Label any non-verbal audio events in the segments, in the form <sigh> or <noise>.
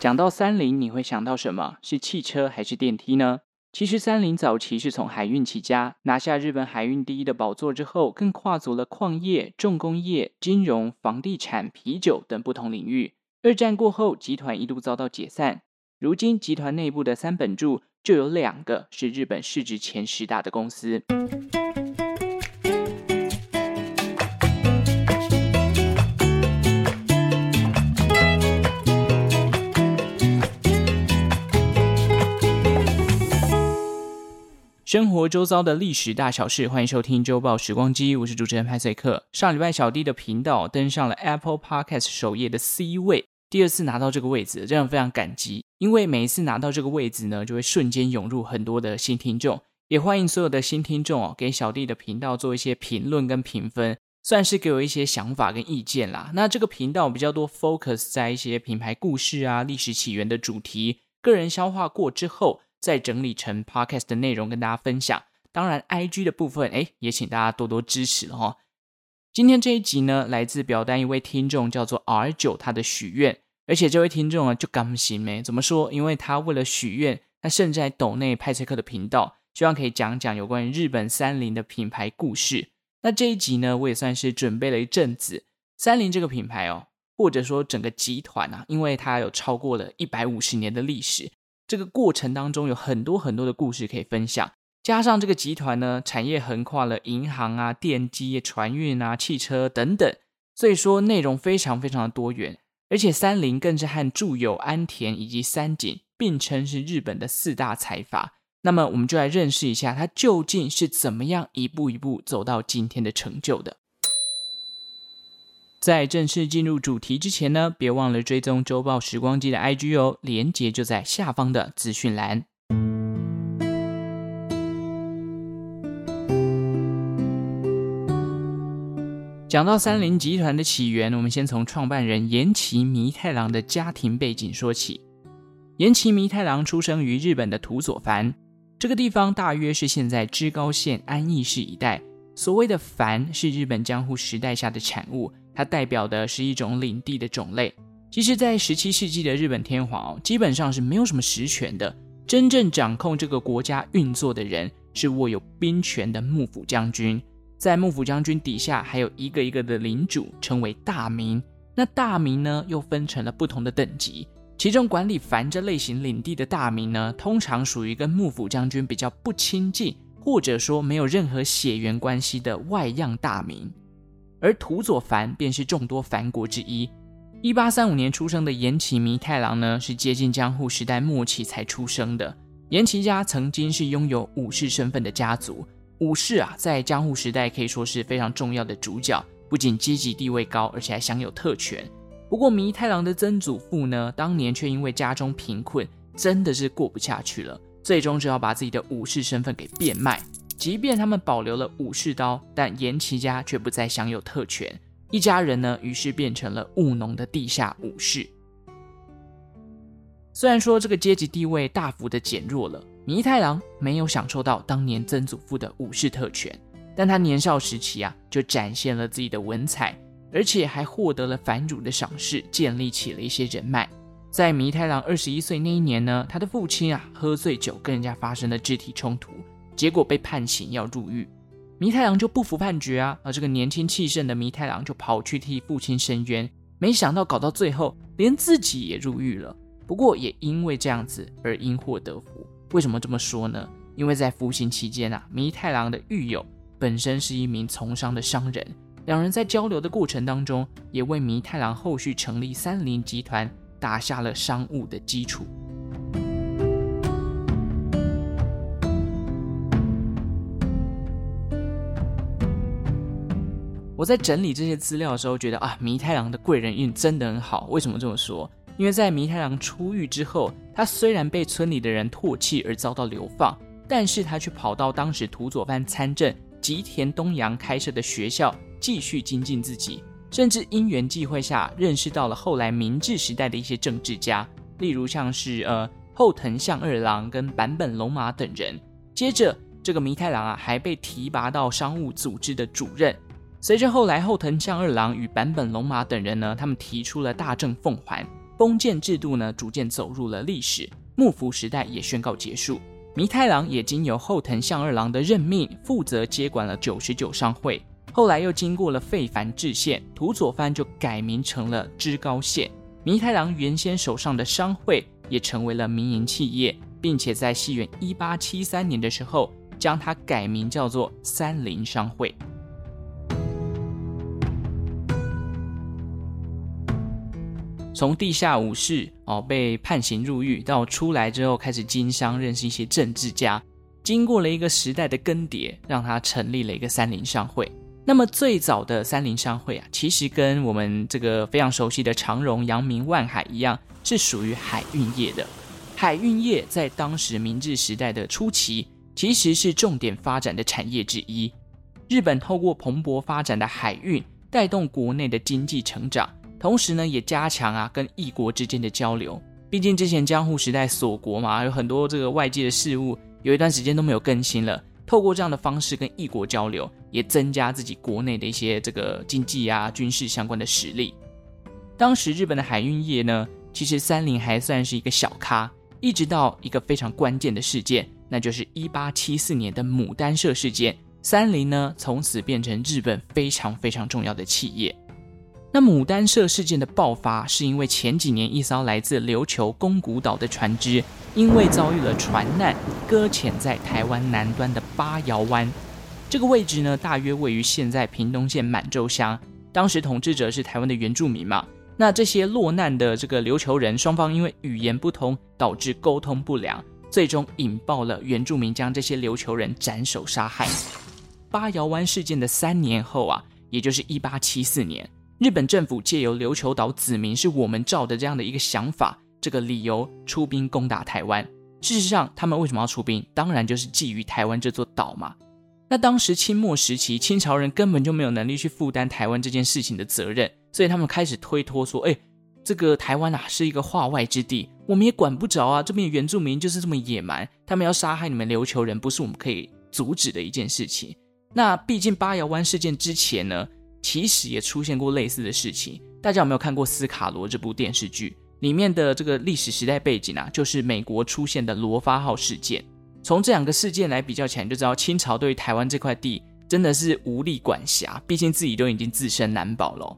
讲到三菱，你会想到什么？是汽车还是电梯呢？其实三菱早期是从海运起家，拿下日本海运第一的宝座之后，更跨足了矿业、重工业、金融、房地产、啤酒等不同领域。二战过后，集团一度遭到解散。如今，集团内部的三本柱就有两个是日本市值前十大的公司。生活周遭的历史大小事，欢迎收听周报时光机，我是主持人派翠克。上礼拜小弟的频道登上了 Apple Podcast 首页的 C 位，第二次拿到这个位置，真的非常感激。因为每一次拿到这个位置呢，就会瞬间涌入很多的新听众，也欢迎所有的新听众哦，给小弟的频道做一些评论跟评分，算是给我一些想法跟意见啦。那这个频道比较多 focus 在一些品牌故事啊、历史起源的主题，个人消化过之后。再整理成 podcast 的内容跟大家分享。当然，IG 的部分，哎，也请大家多多支持了哈。今天这一集呢，来自表单一位听众叫做 R 九，他的许愿，而且这位听众啊，就刚心没怎么说，因为他为了许愿，他甚至在抖内派翠克的频道，希望可以讲讲有关于日本三菱的品牌故事。那这一集呢，我也算是准备了一阵子，三菱这个品牌哦，或者说整个集团啊，因为它有超过了一百五十年的历史。这个过程当中有很多很多的故事可以分享，加上这个集团呢，产业横跨了银行啊、电机、船运啊、汽车等等，所以说内容非常非常的多元。而且三菱更是和住友、安田以及三井并称是日本的四大财阀。那么我们就来认识一下它究竟是怎么样一步一步走到今天的成就的。在正式进入主题之前呢，别忘了追踪周报时光机的 IG 哦，连接就在下方的资讯栏。讲到三菱集团的起源，我们先从创办人岩崎弥太郎的家庭背景说起。岩崎弥太郎出生于日本的土佐藩，这个地方大约是现在知高县安艺市一带。所谓的藩是日本江户时代下的产物。它代表的是一种领地的种类。其实，在十七世纪的日本天皇哦，基本上是没有什么实权的。真正掌控这个国家运作的人，是握有兵权的幕府将军。在幕府将军底下，还有一个一个的领主，称为大名。那大名呢，又分成了不同的等级。其中管理藩这类型领地的大名呢，通常属于跟幕府将军比较不亲近，或者说没有任何血缘关系的外样大名。而土佐藩便是众多藩国之一。一八三五年出生的岩崎弥太郎呢，是接近江户时代末期才出生的。岩崎家曾经是拥有武士身份的家族，武士啊，在江户时代可以说是非常重要的主角，不仅阶级地位高，而且还享有特权。不过弥太郎的曾祖父呢，当年却因为家中贫困，真的是过不下去了，最终只好把自己的武士身份给变卖。即便他们保留了武士刀，但岩崎家却不再享有特权。一家人呢，于是变成了务农的地下武士。虽然说这个阶级地位大幅的减弱了，弥太郎没有享受到当年曾祖父的武士特权，但他年少时期啊，就展现了自己的文采，而且还获得了藩主的赏识，建立起了一些人脉。在弥太郎二十一岁那一年呢，他的父亲啊，喝醉酒跟人家发生了肢体冲突。结果被判刑要入狱，弥太郎就不服判决啊！而这个年轻气盛的弥太郎就跑去替父亲申冤，没想到搞到最后连自己也入狱了。不过也因为这样子而因祸得福。为什么这么说呢？因为在服刑期间啊，弥太郎的狱友本身是一名从商的商人，两人在交流的过程当中，也为弥太郎后续成立三菱集团打下了商务的基础。我在整理这些资料的时候，觉得啊，弥太郎的贵人运真的很好。为什么这么说？因为在弥太郎出狱之后，他虽然被村里的人唾弃而遭到流放，但是他却跑到当时土佐藩参政吉田东洋开设的学校继续精进自己，甚至因缘际会下认识到了后来明治时代的一些政治家，例如像是呃后藤象二郎跟坂本龙马等人。接着，这个弥太郎啊，还被提拔到商务组织的主任。随着后来后藤象二郎与坂本龙马等人呢，他们提出了大政奉还，封建制度呢逐渐走入了历史，幕府时代也宣告结束。弥太郎也经由后藤象二郎的任命，负责接管了九十九商会。后来又经过了废藩置县，土佐藩就改名成了知高县。弥太郎原先手上的商会也成为了民营企业，并且在西元一八七三年的时候，将它改名叫做三菱商会。从地下武士哦被判刑入狱，到出来之后开始经商，认识一些政治家，经过了一个时代的更迭，让他成立了一个三菱商会。那么最早的三菱商会啊，其实跟我们这个非常熟悉的长荣、阳明、万海一样，是属于海运业的。海运业在当时明治时代的初期，其实是重点发展的产业之一。日本透过蓬勃发展的海运，带动国内的经济成长。同时呢，也加强啊跟异国之间的交流。毕竟之前江户时代锁国嘛，有很多这个外界的事物，有一段时间都没有更新了。透过这样的方式跟异国交流，也增加自己国内的一些这个经济啊、军事相关的实力。当时日本的海运业呢，其实三菱还算是一个小咖，一直到一个非常关键的事件，那就是一八七四年的牡丹社事件，三菱呢从此变成日本非常非常重要的企业。那牡丹社事件的爆发，是因为前几年一艘来自琉球宫古岛的船只，因为遭遇了船难，搁浅在台湾南端的八窑湾。这个位置呢，大约位于现在屏东县满洲乡。当时统治者是台湾的原住民嘛。那这些落难的这个琉球人，双方因为语言不通，导致沟通不良，最终引爆了原住民将这些琉球人斩首杀害。八窑湾事件的三年后啊，也就是一八七四年。日本政府借由琉球岛子民是我们造的这样的一个想法，这个理由出兵攻打台湾。事实上，他们为什么要出兵？当然就是觊觎台湾这座岛嘛。那当时清末时期，清朝人根本就没有能力去负担台湾这件事情的责任，所以他们开始推脱说：“哎，这个台湾啊是一个化外之地，我们也管不着啊。这边原住民就是这么野蛮，他们要杀害你们琉球人，不是我们可以阻止的一件事情。”那毕竟八窑湾事件之前呢，其实也出现过类似的事情，大家有没有看过《斯卡罗》这部电视剧？里面的这个历史时代背景啊，就是美国出现的罗发号事件。从这两个事件来比较起来，就知道清朝对于台湾这块地真的是无力管辖，毕竟自己都已经自身难保了。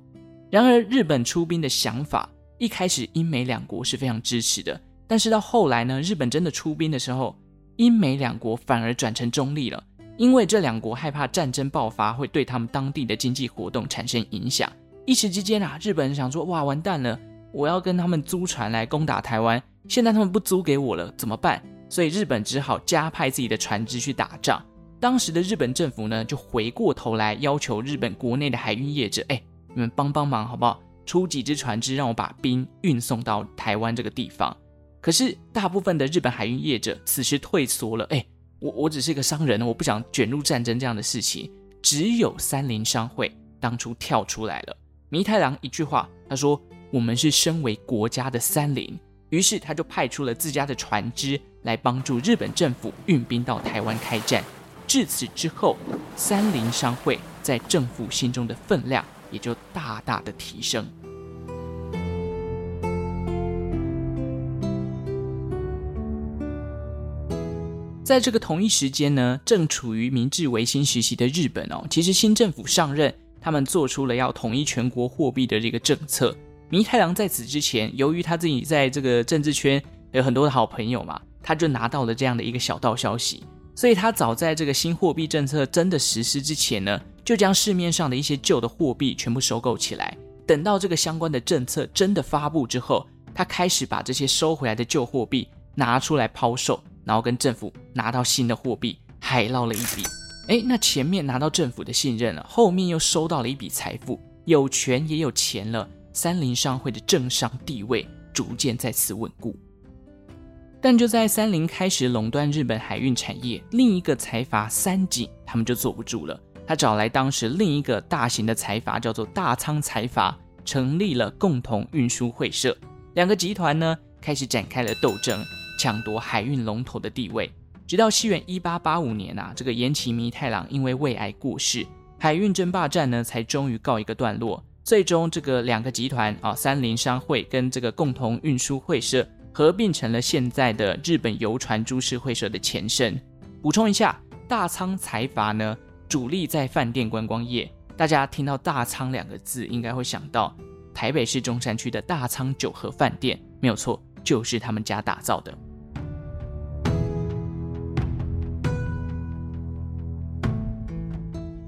然而，日本出兵的想法一开始英美两国是非常支持的，但是到后来呢，日本真的出兵的时候，英美两国反而转成中立了。因为这两国害怕战争爆发会对他们当地的经济活动产生影响，一时之间啊，日本人想说：哇，完蛋了，我要跟他们租船来攻打台湾，现在他们不租给我了，怎么办？所以日本只好加派自己的船只去打仗。当时的日本政府呢，就回过头来要求日本国内的海运业者：哎，你们帮帮忙好不好？出几只船只，让我把兵运送到台湾这个地方。可是大部分的日本海运业者此时退缩了，哎。我我只是一个商人，我不想卷入战争这样的事情。只有三菱商会当初跳出来了。弥太郎一句话，他说：“我们是身为国家的三菱。”于是他就派出了自家的船只来帮助日本政府运兵到台湾开战。至此之后，三菱商会在政府心中的分量也就大大的提升。在这个同一时间呢，正处于明治维新时期的日本哦，其实新政府上任，他们做出了要统一全国货币的这个政策。弥太郎在此之前，由于他自己在这个政治圈有很多的好朋友嘛，他就拿到了这样的一个小道消息，所以他早在这个新货币政策真的实施之前呢，就将市面上的一些旧的货币全部收购起来。等到这个相关的政策真的发布之后，他开始把这些收回来的旧货币拿出来抛售。然后跟政府拿到新的货币，海捞了一笔。哎，那前面拿到政府的信任了，后面又收到了一笔财富，有权也有钱了。三菱商会的政商地位逐渐再次稳固。但就在三菱开始垄断日本海运产业，另一个财阀三井他们就坐不住了。他找来当时另一个大型的财阀，叫做大仓财阀，成立了共同运输会社。两个集团呢，开始展开了斗争。抢夺海运龙头的地位，直到西元一八八五年啊，这个岩崎弥太郎因为胃癌过世，海运争霸战呢才终于告一个段落。最终这个两个集团啊，三菱商会跟这个共同运输会社合并成了现在的日本游船株式会社的前身。补充一下，大仓财阀呢，主力在饭店观光业。大家听到大仓两个字，应该会想到台北市中山区的大仓九和饭店，没有错，就是他们家打造的。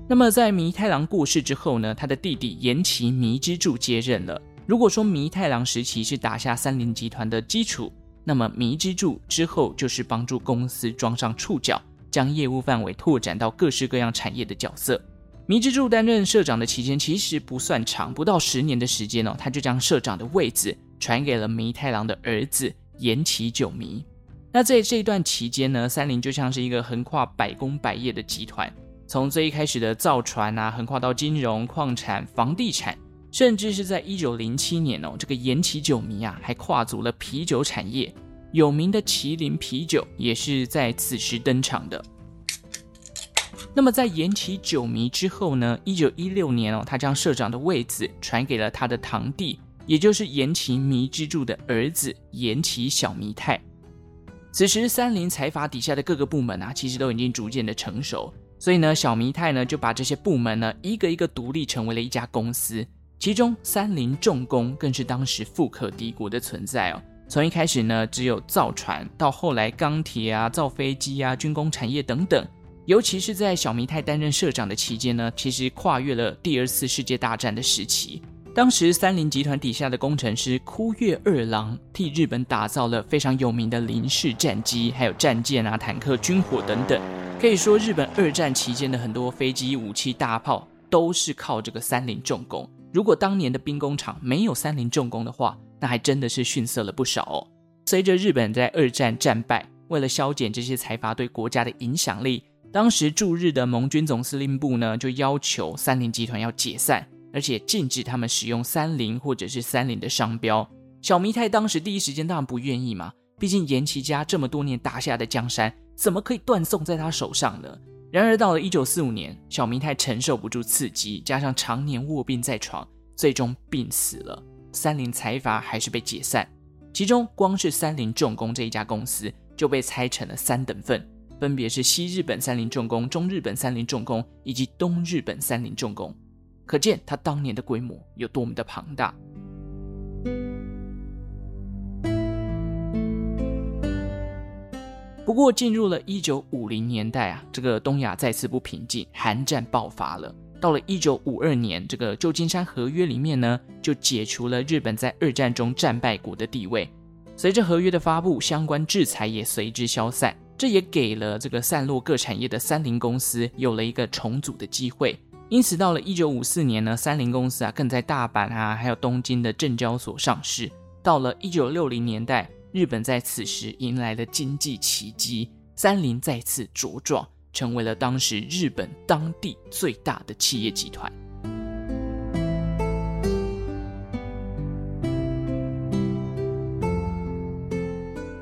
那么在弥太郎过世之后呢，他的弟弟岩崎弥之助接任了。如果说弥太郎时期是打下三菱集团的基础，那么弥之助之后就是帮助公司装上触角，将业务范围拓展到各式各样产业的角色。弥之助担任社长的期间其实不算长，不到十年的时间哦，他就将社长的位置传给了弥太郎的儿子岩崎久弥。那在这一段期间呢，三菱就像是一个横跨百工百业的集团，从最一开始的造船啊，横跨到金融、矿产、房地产，甚至是在一九零七年哦，这个岩崎久弥啊，还跨足了啤酒产业，有名的麒麟啤酒也是在此时登场的。那么在岩崎久弥之后呢，一九一六年哦，他将社长的位子传给了他的堂弟，也就是岩崎弥之助的儿子岩崎小弥太。此时三菱财阀底下的各个部门啊，其实都已经逐渐的成熟，所以呢，小弥太呢就把这些部门呢一个一个独立成为了一家公司。其中三菱重工更是当时富可敌国的存在哦。从一开始呢只有造船，到后来钢铁啊、造飞机啊、军工产业等等。尤其是在小弥太担任社长的期间呢，其实跨越了第二次世界大战的时期。当时三菱集团底下的工程师堀越二郎替日本打造了非常有名的零式战机，还有战舰啊、坦克、军火等等。可以说，日本二战期间的很多飞机、武器、大炮都是靠这个三菱重工。如果当年的兵工厂没有三菱重工的话，那还真的是逊色了不少哦。随着日本在二战战败，为了削减这些财阀对国家的影响力。当时驻日的盟军总司令部呢，就要求三菱集团要解散，而且禁止他们使用三菱或者是三菱的商标。小弥太当时第一时间当然不愿意嘛，毕竟岩崎家这么多年打下的江山，怎么可以断送在他手上呢？然而到了一九四五年，小明太承受不住刺激，加上常年卧病在床，最终病死了。三菱财阀还是被解散，其中光是三菱重工这一家公司就被拆成了三等份。分别是西日本三菱重工、中日本三菱重工以及东日本三菱重工，可见他当年的规模有多么的庞大。不过，进入了一九五零年代啊，这个东亚再次不平静，韩战爆发了。到了一九五二年，这个旧金山合约里面呢，就解除了日本在二战中战败国的地位。随着合约的发布，相关制裁也随之消散。这也给了这个散落各产业的三菱公司有了一个重组的机会。因此，到了一九五四年呢，三菱公司啊更在大阪啊还有东京的证交所上市。到了一九六零年代，日本在此时迎来了经济奇迹，三菱再次茁壮，成为了当时日本当地最大的企业集团。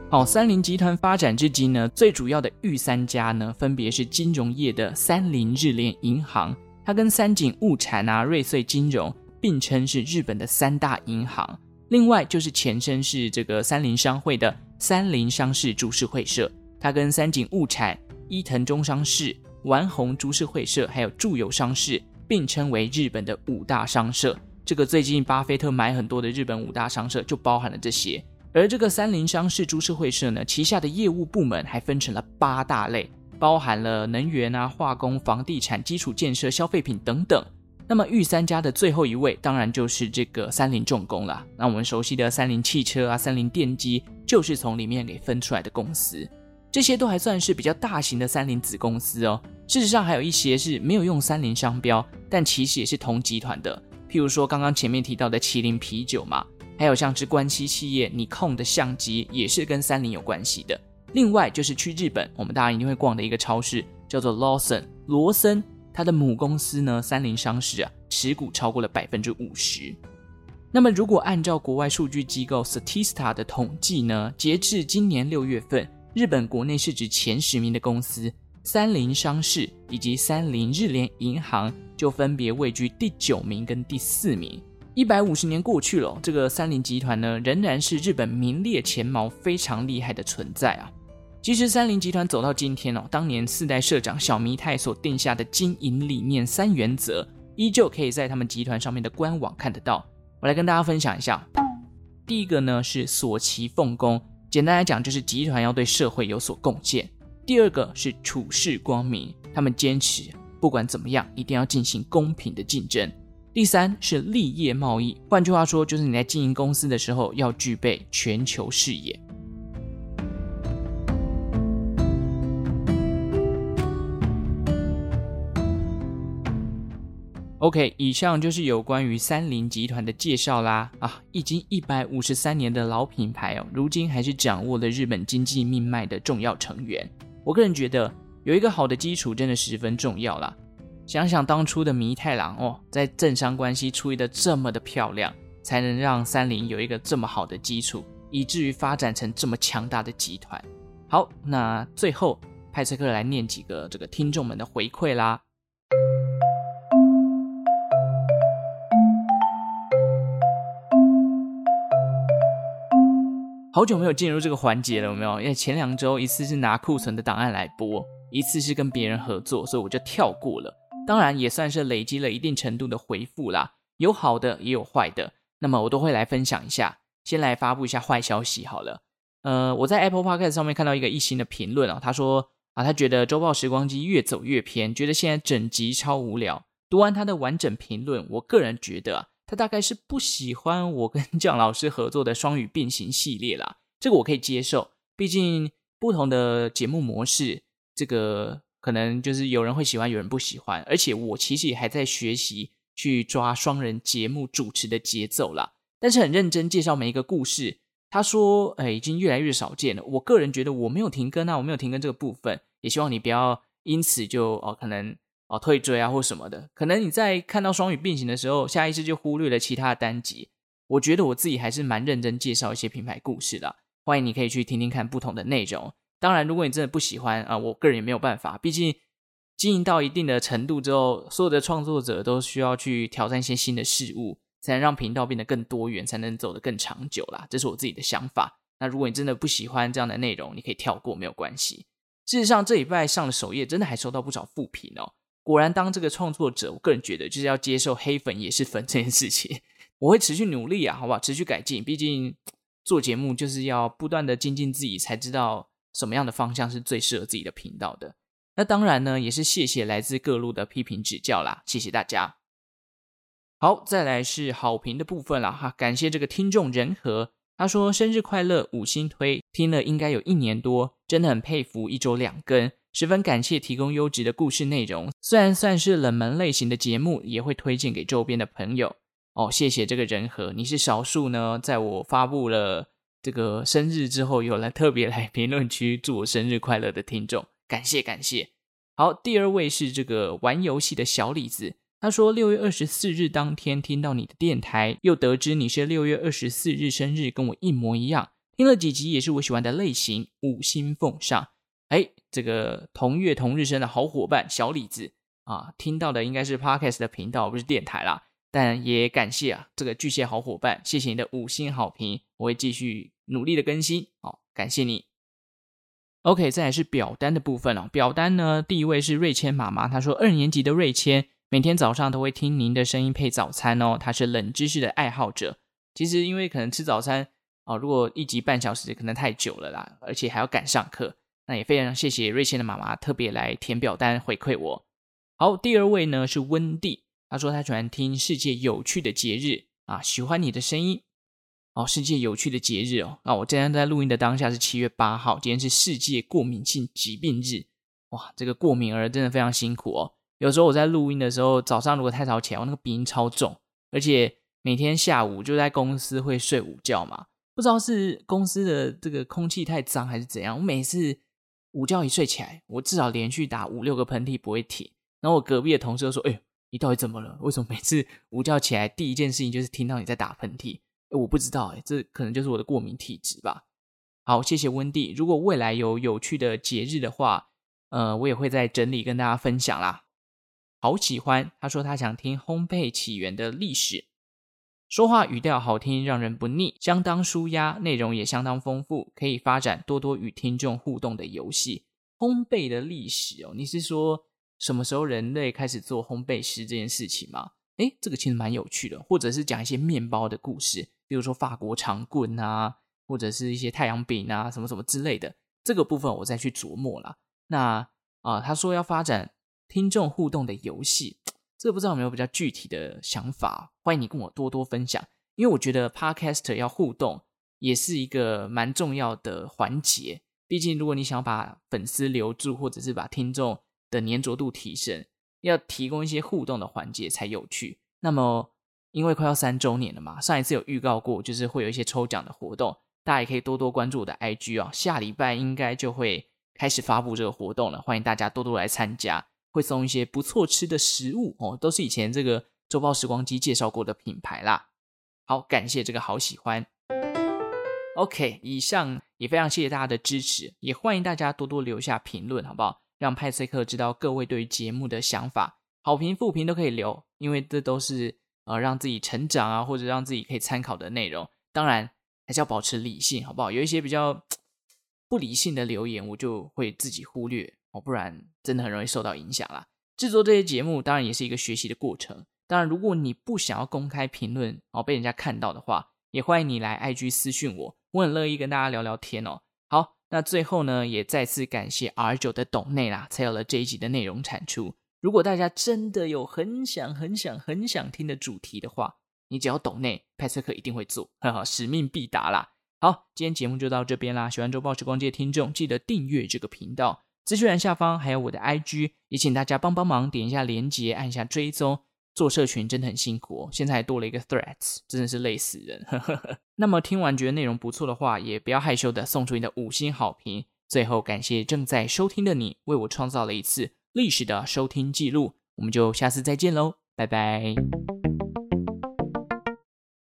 好，三菱集团发展至今呢，最主要的御三家呢，分别是金融业的三菱日联银行，它跟三井物产啊、瑞穗金融并称是日本的三大银行。另外就是前身是这个三菱商会的三菱商事株式会社，它跟三井物产、伊藤忠商事、丸红株式会社还有住友商事并称为日本的五大商社。这个最近巴菲特买很多的日本五大商社就包含了这些。而这个三菱商事株式会社呢，旗下的业务部门还分成了八大类，包含了能源啊、化工、房地产、基础建设、消费品等等。那么御三家的最后一位，当然就是这个三菱重工了。那我们熟悉的三菱汽车啊、三菱电机，就是从里面给分出来的公司。这些都还算是比较大型的三菱子公司哦。事实上，还有一些是没有用三菱商标，但其实也是同集团的。譬如说，刚刚前面提到的麒麟啤酒嘛。还有像是关西企业你控的相机也是跟三菱有关系的。另外就是去日本，我们大家一定会逛的一个超市叫做 Lawson 罗森，它的母公司呢三菱商事啊持股超过了百分之五十。那么如果按照国外数据机构 Statista 的统计呢，截至今年六月份，日本国内市值前十名的公司三菱商事以及三菱日联银行就分别位居第九名跟第四名。一百五十年过去了，这个三菱集团呢，仍然是日本名列前茅、非常厉害的存在啊。其实三菱集团走到今天哦，当年四代社长小弥太所定下的经营理念三原则，依旧可以在他们集团上面的官网看得到。我来跟大家分享一下。第一个呢是所其奉公，简单来讲就是集团要对社会有所贡献。第二个是处事光明，他们坚持不管怎么样一定要进行公平的竞争。第三是立业贸易，换句话说就是你在经营公司的时候要具备全球视野。OK，以上就是有关于三菱集团的介绍啦。啊，已经一百五十三年的老品牌哦，如今还是掌握了日本经济命脉的重要成员。我个人觉得有一个好的基础真的十分重要啦。想想当初的弥太郎哦，在政商关系处理得这么的漂亮，才能让三菱有一个这么好的基础，以至于发展成这么强大的集团。好，那最后派翠克来念几个这个听众们的回馈啦。好久没有进入这个环节了，有没有？因为前两周一次是拿库存的档案来播，一次是跟别人合作，所以我就跳过了。当然也算是累积了一定程度的回复啦，有好的也有坏的，那么我都会来分享一下。先来发布一下坏消息好了。呃，我在 Apple Podcast 上面看到一个一星的评论啊，他说啊，他觉得周报时光机越走越偏，觉得现在整集超无聊。读完他的完整评论，我个人觉得啊。他大概是不喜欢我跟蒋老师合作的双语变形系列啦，这个我可以接受，毕竟不同的节目模式，这个可能就是有人会喜欢，有人不喜欢，而且我其实也还在学习去抓双人节目主持的节奏啦。但是很认真介绍每一个故事，他说，哎，已经越来越少见了。我个人觉得我没有停更啊，我没有停更这个部分，也希望你不要因此就哦可能。哦，退追啊，或什么的，可能你在看到双语并行的时候，下意识就忽略了其他的单集。我觉得我自己还是蛮认真介绍一些品牌故事的，欢迎你可以去听听看不同的内容。当然，如果你真的不喜欢啊，我个人也没有办法，毕竟经营到一定的程度之后，所有的创作者都需要去挑战一些新的事物，才能让频道变得更多元，才能走得更长久啦。这是我自己的想法。那如果你真的不喜欢这样的内容，你可以跳过，没有关系。事实上，这礼拜上了首页，真的还收到不少负评哦。果然，当这个创作者，我个人觉得就是要接受黑粉也是粉这件事情。我会持续努力啊，好不好？持续改进。毕竟做节目就是要不断的精进自己，才知道什么样的方向是最适合自己的频道的。那当然呢，也是谢谢来自各路的批评指教啦，谢谢大家。好，再来是好评的部分了哈，感谢这个听众仁和，他说生日快乐，五星推，听了应该有一年多，真的很佩服，一周两更。十分感谢提供优质的故事内容，虽然算是冷门类型的节目，也会推荐给周边的朋友哦。谢谢这个人和，你是少数呢，在我发布了这个生日之后，有来特别来评论区祝我生日快乐的听众，感谢感谢。好，第二位是这个玩游戏的小李子，他说六月二十四日当天听到你的电台，又得知你是六月二十四日生日，跟我一模一样，听了几集也是我喜欢的类型，五星奉上。这个同月同日生的好伙伴小李子啊，听到的应该是 Podcast 的频道，不是电台啦。但也感谢啊，这个巨蟹好伙伴，谢谢你的五星好评，我会继续努力的更新。好，感谢你。OK，再来是表单的部分哦。表单呢，第一位是瑞谦妈妈，她说二年级的瑞谦每天早上都会听您的声音配早餐哦。她是冷知识的爱好者。其实因为可能吃早餐哦，如果一集半小时可能太久了啦，而且还要赶上课。那也非常谢谢瑞谦的妈妈特别来填表单回馈我。好，第二位呢是温蒂，她说她喜欢听世界有趣的节日啊，喜欢你的声音。哦，世界有趣的节日哦，那我今天在录音的当下是七月八号，今天是世界过敏性疾病日。哇，这个过敏儿真的非常辛苦哦。有时候我在录音的时候，早上如果太早起来，我那个鼻音超重，而且每天下午就在公司会睡午觉嘛，不知道是公司的这个空气太脏还是怎样，我每次。午觉一睡起来，我至少连续打五六个喷嚏不会停。然后我隔壁的同事就说：“哎，你到底怎么了？为什么每次午觉起来第一件事情就是听到你在打喷嚏？”哎，我不知道，哎，这可能就是我的过敏体质吧。好，谢谢温蒂。如果未来有有趣的节日的话，呃，我也会再整理跟大家分享啦。好喜欢，他说他想听烘焙起源的历史，说话语调好听，让人不腻，相当舒压，内容也相当丰富，可以发展多多与听众互动的游戏。烘焙的历史哦，你是说什么时候人类开始做烘焙师这件事情吗？诶，这个其实蛮有趣的，或者是讲一些面包的故事，比如说法国长棍啊，或者是一些太阳饼啊，什么什么之类的。这个部分我再去琢磨啦。那啊，他说要发展听众互动的游戏，这不知道有没有比较具体的想法？欢迎你跟我多多分享，因为我觉得 Podcast 要互动也是一个蛮重要的环节。毕竟，如果你想把粉丝留住，或者是把听众的黏着度提升，要提供一些互动的环节才有趣。那么，因为快要三周年了嘛，上一次有预告过，就是会有一些抽奖的活动。大家也可以多多关注我的 IG 啊，下礼拜应该就会开始发布这个活动了，欢迎大家多多来参加，会送一些不错吃的食物哦，都是以前这个周报时光机介绍过的品牌啦。好，感谢这个好喜欢。OK，以上也非常谢谢大家的支持，也欢迎大家多多留下评论，好不好？让派翠克知道各位对于节目的想法，好评、负评都可以留，因为这都是呃让自己成长啊，或者让自己可以参考的内容。当然。还是要保持理性，好不好？有一些比较 <tsk> 不理性的留言，我就会自己忽略哦，不然真的很容易受到影响啦。制作这些节目当然也是一个学习的过程。当然，如果你不想要公开评论哦，被人家看到的话，也欢迎你来 IG 私讯我，我很乐意跟大家聊聊天哦。好，那最后呢，也再次感谢 R 九的抖内啦，才有了这一集的内容产出。如果大家真的有很想、很想、很想听的主题的话，你只要懂内，派翠克一定会做，哈哈，使命必达啦！好，今天节目就到这边啦。喜欢周报时光机的听众，记得订阅这个频道。资讯栏下方还有我的 IG，也请大家帮帮忙，点一下连接，按一下追踪。做社群真的很辛苦哦，现在还多了一个 Threads，真的是累死人。<laughs> 那么听完觉得内容不错的话，也不要害羞的送出你的五星好评。最后感谢正在收听的你，为我创造了一次历史的收听记录。我们就下次再见喽，拜拜。